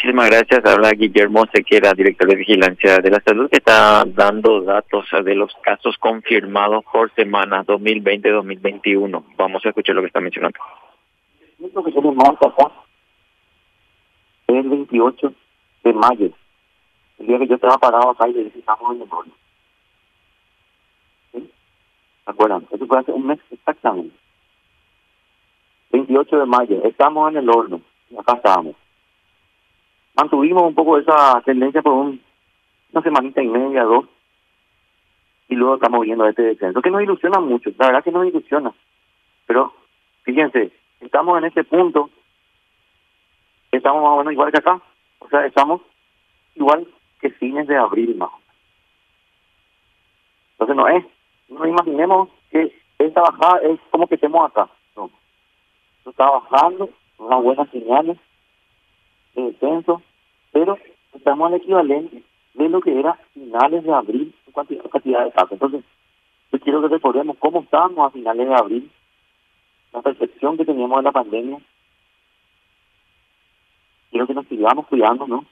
Muchísimas gracias. Habla Guillermo Sequera, director de Vigilancia de la Salud, que está dando datos de los casos confirmados por semana 2020-2021. Vamos a escuchar lo que está mencionando. Que tenemos acá es el 28 de mayo, el día que yo estaba parado acá y le dije, estamos en el horno. ¿Sí? ¿Se acuerdan? Eso fue hace un mes exactamente. 28 de mayo, estamos en el horno, acá estábamos mantuvimos un poco esa tendencia por un, una semanita y media, dos, y luego estamos viendo este descenso, que nos ilusiona mucho, la verdad que nos ilusiona. Pero fíjense, estamos en este punto, estamos más o menos igual que acá, o sea, estamos igual que fines de abril más Entonces no es, no imaginemos que esta bajada es como que estemos acá, no. está bajando, unas buenas señales descenso, pero estamos al equivalente de lo que era finales de abril en cantidad, cantidad de casos. Entonces, yo quiero que recordemos cómo estábamos a finales de abril, la percepción que teníamos de la pandemia. Quiero que nos sigamos cuidando, ¿no?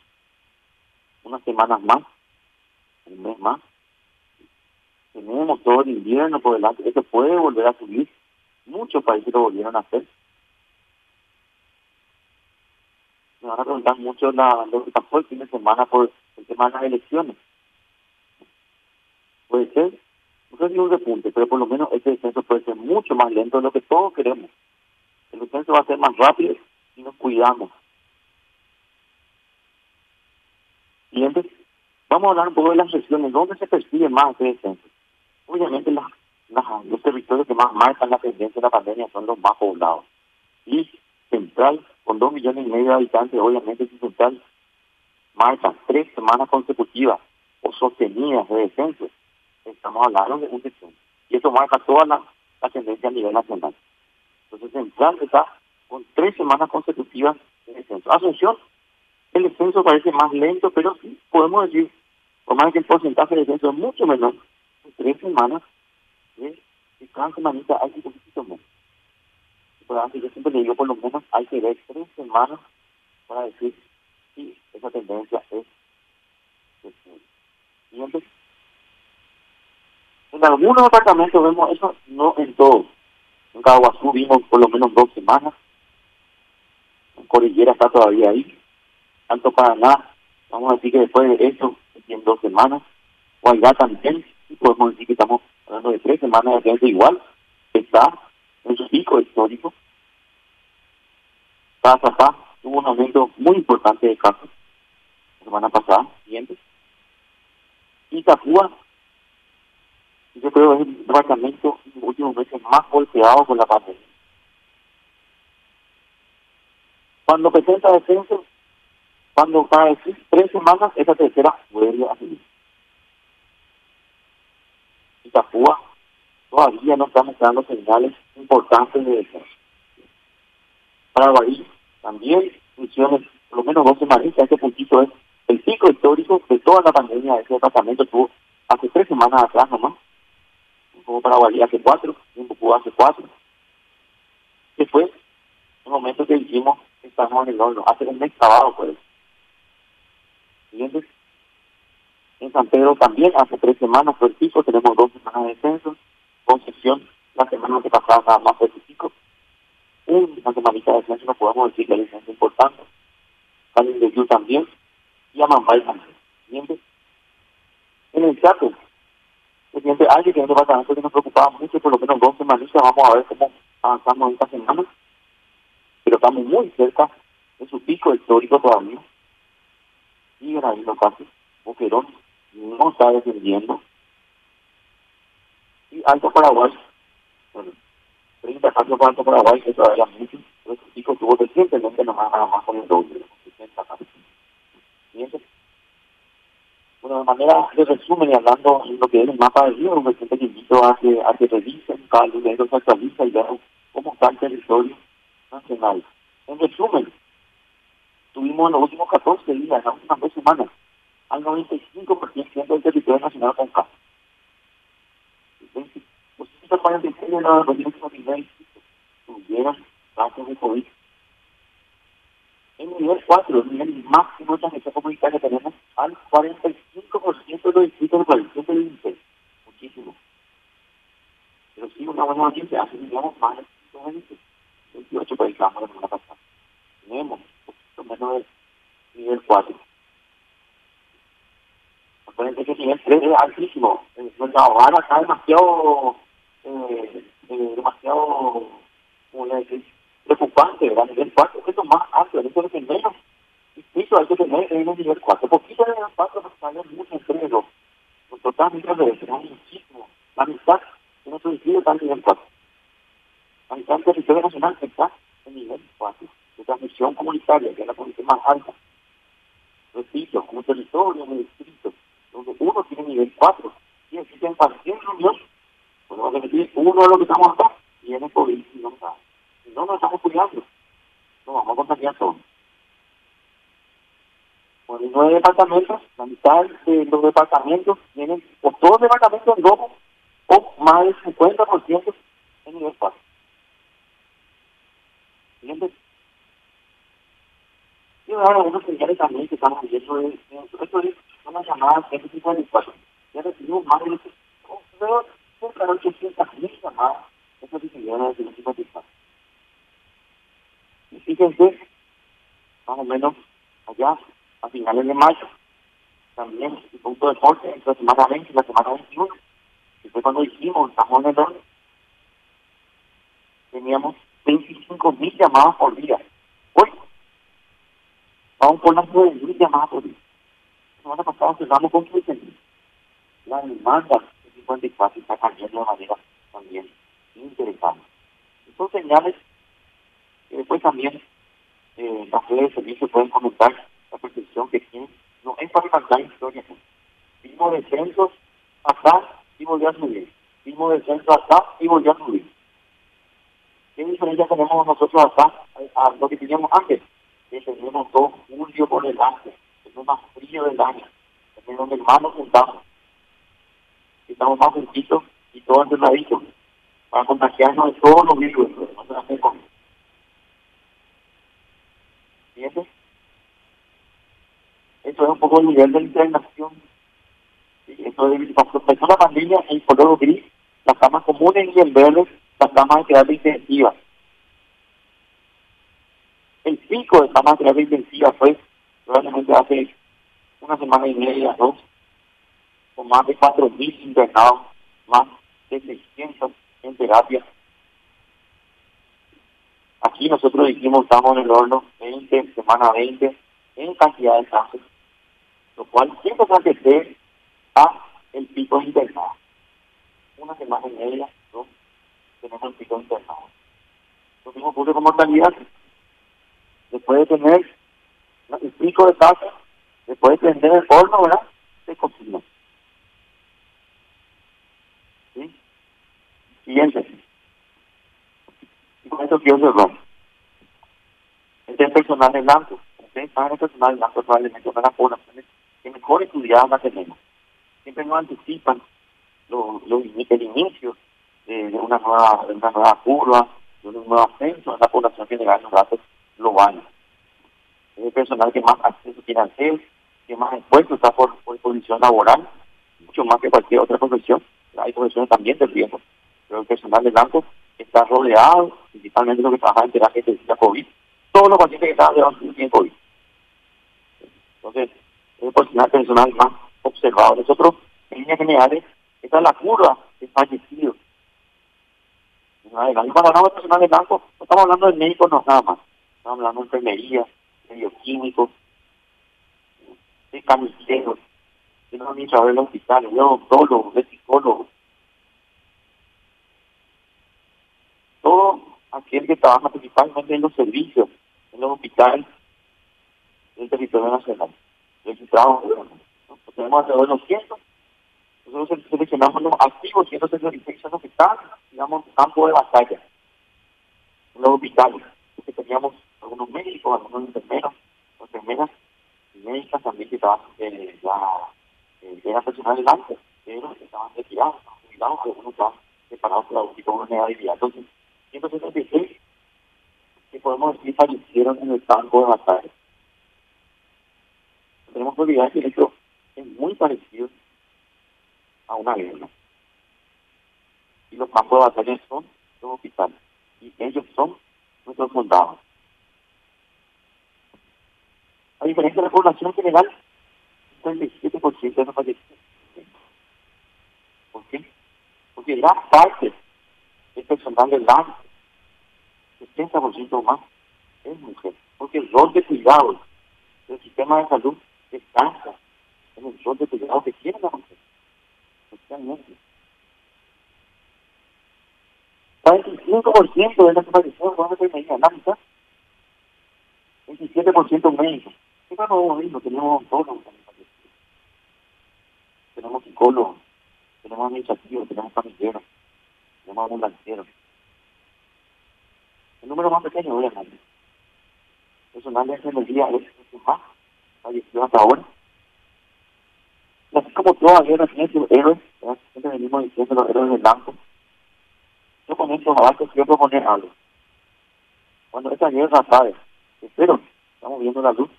Unas semanas más, un mes más. Tenemos todo el invierno por delante, esto puede volver a subir. Muchos países lo volvieron a hacer. Me van a preguntar mucho la, lo que pasó el fin de semana por el tema de las elecciones. Puede ser, no sé si un repunte, pero por lo menos ese descenso puede ser mucho más lento de lo que todos queremos. El descenso va a ser más rápido si nos cuidamos. Siguiente, vamos a hablar un poco de las regiones, ¿dónde se percibe más ese descenso? Obviamente las, los territorios que más marcan la tendencia de la pandemia son los más poblados. Y central con dos millones y medio de habitantes, obviamente si Central marca tres semanas consecutivas o sostenidas de descenso, estamos hablando de un descenso. Y eso marca toda la, tendencia a nivel nacional. Entonces Central está con tres semanas consecutivas de descenso. Asunción, el descenso parece más lento, pero sí podemos decir, por más que el porcentaje de descenso es mucho menor, en tres semanas, de, cada semanita hay un menos yo siempre le digo, por lo menos hay que ver tres semanas para decir si esa tendencia es siguiente. En algunos departamentos vemos eso, no en todos. En Caguazú vimos por lo menos dos semanas. En Cordillera está todavía ahí. Tanto Paraná, vamos a decir que después de eso, en dos semanas. Guayrá también, y podemos decir que estamos hablando de tres semanas de tendencia igual. Está en su pico histórico. Pasa tuvo un aumento muy importante de casos la semana pasada, siguiente. Y yo creo que es el departamento en los últimos meses más golpeado por la pandemia. Cuando presenta descenso, cuando para decir tres semanas, esa tercera vuelve a seguir. Y Tafúa todavía no está mostrando señales importantes de descenso. Para Bahía, también funciones, por lo menos dos semanas, este puntito es el pico histórico de toda la pandemia de ese departamento tuvo hace tres semanas atrás nomás, como para Bahía hace cuatro, en Bucú hace cuatro. Después, un momento que dijimos estamos en el horno, hace un mes sábado pues. Siguiente. En San Pedro también hace tres semanas fue el pico, tenemos dos semanas de descenso. Concepción, la semana que pasaba nada más el pico. Una semanita de descenso no podemos decir que descenso importante. Cali de Yu también y Amambay también. Siguiente. En el Chaco, el siguiente alguien que departamento que nos preocupaba mucho, por lo menos dos semanitas, vamos a ver cómo avanzamos esta semana. Pero estamos muy cerca de su pico histórico todavía. Ahí los casos. Boquerón no está defendiendo Alto Paraguay, bueno, 30 casos para Alto Paraguay, que todavía mucho, pero este chico tuvo recientemente nomás nada más con el doble, 60 casos. Bueno, de manera de resumen y hablando en lo que es el mapa del río, me siento que invito a que, a que revisen, cada lunes se actualiza y vean cómo está el territorio nacional. En resumen, tuvimos en los últimos 14 días, en las últimas dos semanas, al 95% del territorio nacional con casos los 46 de los 2019 tuvieron casos de COVID. En nivel 4, el nivel máximo de transmisión comunitaria, tenemos al 45% de los distritos del país, es el muchísimo. Pero sí, una buena noticia, hace digamos más de 120, 28 predicamos la semana pasada. Tenemos un poquito menos del nivel 4. Acuérdense que el nivel 3 es altísimo. Nuestra hogar está demasiado, eh, eh, demasiado, ¿cómo le decir? preocupante, ¿verdad? Nivel 4, esto es más alto, eso es lo que menos piso hay que tener en el nivel 4. Poquito de nivel 4 nos sale mucho entre los, los totalmente de muchísimo. La mitad de nuestro distrito está en nivel 4. La mitad del territorio nacional está en nivel 4. De transmisión comunitaria, que es la condición más alta. Repito, como territorio, en el distrito, donde uno tiene nivel 4, y existe en cualquier reunión, podemos repetir, uno de los que estamos acá, tiene COVID y no está no nos estamos cuidando. No vamos a contagiar todos. Por nueve departamentos, la mitad de los departamentos tienen, o todos los departamentos en rojo, o más del 50% en nivel 4. Siguiente. Y ahora algunos señales también que estamos viendo, esto es una llamada 154. Ya recibimos más de 800 mil llamadas, esas señales de 154 fíjense, más o menos allá, a finales de mayo, también el punto de deporte entre la semana 20 y la semana 21, que fue cuando hicimos el de Oro, teníamos 25 mil llamadas por día. Hoy, vamos por las 9 mil llamadas por día. La semana pasada cerramos con 15 mil. La demanda de 54 está cambiando de manera también interesante. Son señales y después también eh, las redes de servicio pueden comentar la percepción que tienen. No es para cantar historia. Vimos descensos acá y volvió a subir. Vimos descensos acá y volvió a subir. ¿Qué diferencia tenemos nosotros acá a, lo que teníamos antes? Que tenemos todo julio por delante, es más frío del año, es donde más nos juntamos. Estamos más juntitos y todos entrenaditos para contagiarnos de todos los virus. No se ¿Entiendes? Eso es un poco el nivel de integración. Eso es, cuando empezó la pandemia, en color gris, las camas comunes y en verde, las camas de terapia intensiva. El pico de camas de terapia intensiva fue probablemente hace una semana y media, dos, con más de 4.000 internados, más de 600 en terapia Aquí nosotros dijimos estamos en el horno 20, semana 20, en cantidad de casos, lo cual siempre se hace a el pico internado. Una semana y media, ¿no? tenemos el pico internado. Lo mismo ocurre con mortalidad. Después de tener el pico de casos, después de tener el horno, ¿verdad? Se cocina. ¿Sí? Siguiente cerrar. Este es personal de blanco. Ustedes saben el personal de blanco probablemente de las poblaciones que mejor estudiadas tenemos. Siempre nos anticipan lo, lo, el inicio de, una nueva de una nueva curva, de un nuevo ascenso en la población general en los datos globales. Es el personal que más acceso tiene al CEL, que más expuesto está por, por posición laboral, mucho más que cualquier otra profesión. Hay profesiones también del riesgo, pero el personal de blanco está rodeado, principalmente los que trabajan en terapia intensiva COVID, todos los pacientes que estaban de tienen COVID. Entonces, es el personal personal más observado. Nosotros, en líneas generales, esta es la curva de fallecidos. Cuando hablamos de personal de blanco, no estamos hablando de médicos no, nada más. Estamos hablando de enfermería, de bioquímicos, de camiseros, de los administradores de los hospitales, de odontólogos, de psicólogos, todo aquel que trabaja principalmente en los servicios, en los hospitales del territorio nacional. Registrados, ¿no? tenemos alrededor de los 100. Nosotros seleccionamos los activos, 166 son los que están, digamos, campo de batalla, en los hospitales. Porque teníamos algunos médicos, algunos enfermeros, enfermeras médicas también que estaban, eh, ya, eh, eran personal delante, pero estaban retirados, jubilados, algunos estaban separados por algún tipo de vulnerabilidad. Entonces, 176 que podemos decir fallecieron en el campo de batalla. tenemos que olvidar que esto es muy parecido a una guerra. Y los campos de batalla son los hospitales. Y ellos son nuestros soldados. A diferencia de la población general, el 37% de los fallecidos. ¿Por qué? Porque gran parte del personal del LAN, 70% más, es mujer. Porque el rol de cuidado del sistema de salud descansa en el rol de cuidado que tiene la mujer. Especialmente. 45% de las apariciones van a la mitad. 27% médicos. ¿Qué vamos a ver? Tenemos todos Tenemos psicólogos, tenemos administrativos, tenemos familiares, tenemos ambulancieros. El número más pequeño, obviamente. Personal de enfermería es el más falleció hasta ahora. Y así como todavía no tiene sus héroes, siempre venimos diciendo los héroes del blanco, yo con estos abajo quiero proponer algo. Cuando esta guerra sabe, espero, estamos viendo la luz,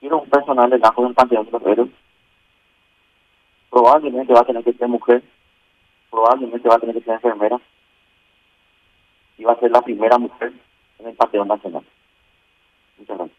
quiero un personal de bajo de un panteón de los héroes. Probablemente va a tener que ser mujer, probablemente va a tener que ser enfermera, y va a ser la primera mujer en el Panteón Nacional. Muchas gracias.